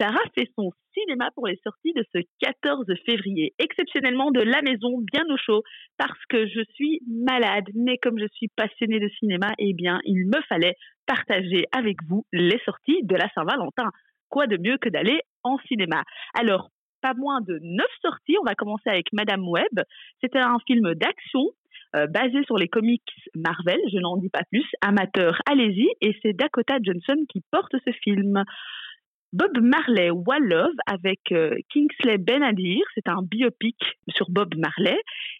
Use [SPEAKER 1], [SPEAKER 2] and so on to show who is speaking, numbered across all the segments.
[SPEAKER 1] Sarah fait son cinéma pour les sorties de ce 14 février, exceptionnellement de la maison, bien au chaud, parce que je suis malade, mais comme je suis passionnée de cinéma, eh bien, il me fallait partager avec vous les sorties de la Saint-Valentin. Quoi de mieux que d'aller en cinéma? Alors, pas moins de neuf sorties. On va commencer avec Madame Web. C'était un film d'action euh, basé sur les comics Marvel, je n'en dis pas plus. Amateur, allez-y. Et c'est Dakota Johnson qui porte ce film. Bob Marley One Love avec euh, Kingsley Benadir. C'est un biopic sur Bob Marley.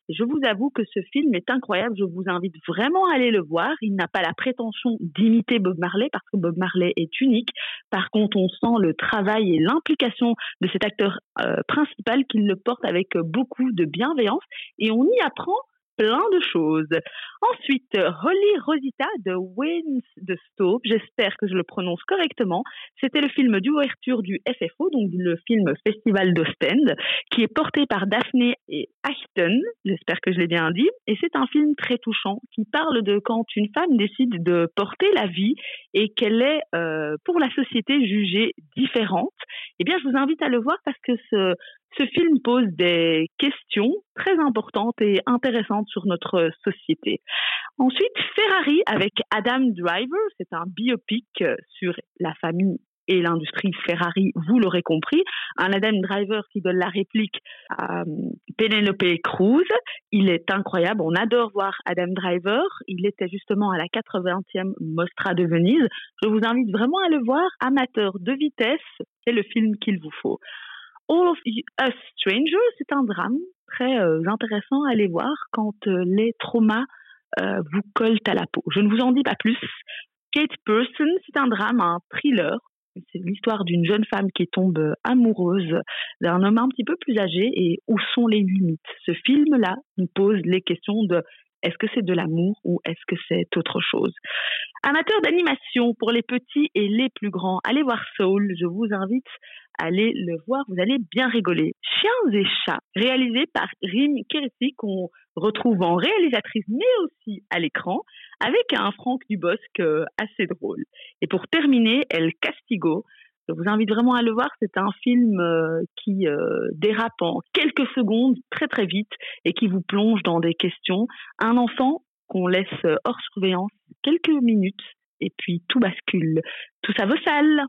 [SPEAKER 1] Je vous avoue que ce film est incroyable. Je vous invite vraiment à aller le voir. Il n'a pas la prétention d'imiter Bob Marley parce que Bob Marley est unique. Par contre, on sent le travail et l'implication de cet acteur euh, principal qui le porte avec beaucoup de bienveillance et on y apprend plein de choses. Ensuite, Holly Rosita de Stowe, j'espère que je le prononce correctement. C'était le film d'ouverture du FFO, donc le film Festival d'Ostend, qui est porté par Daphne et Ashton, j'espère que je l'ai bien dit. Et c'est un film très touchant qui parle de quand une femme décide de porter la vie et qu'elle est euh, pour la société jugée différente. Eh bien, je vous invite à le voir parce que ce, film pose des questions très importantes et intéressantes sur notre société. Ensuite, Ferrari avec Adam Driver, c'est un biopic sur la famille et l'industrie Ferrari, vous l'aurez compris. Un Adam Driver qui donne la réplique à euh, Penelope Cruz. Il est incroyable. On adore voir Adam Driver. Il était justement à la 80e Mostra de Venise. Je vous invite vraiment à le voir. Amateur de vitesse, c'est le film qu'il vous faut. All of Us Strangers, c'est un drame très euh, intéressant à aller voir quand euh, les traumas euh, vous collent à la peau. Je ne vous en dis pas plus. Kate Person, c'est un drame, un thriller. C'est l'histoire d'une jeune femme qui tombe amoureuse d'un homme un petit peu plus âgé et où sont les limites? Ce film-là nous pose les questions de est-ce que c'est de l'amour ou est-ce que c'est autre chose? Amateur d'animation pour les petits et les plus grands, allez voir Soul. Je vous invite à aller le voir, vous allez bien rigoler. Chiens et chats, réalisé par Rim Kéressi, qu'on retrouve en réalisatrice mais aussi à l'écran, avec un Franck Dubosc euh, assez drôle. Et pour terminer, El Castigo, je vous invite vraiment à le voir. C'est un film euh, qui euh, dérape en quelques secondes, très très vite, et qui vous plonge dans des questions. Un enfant qu'on laisse hors surveillance quelques minutes, et puis tout bascule. Tout ça vaut sale.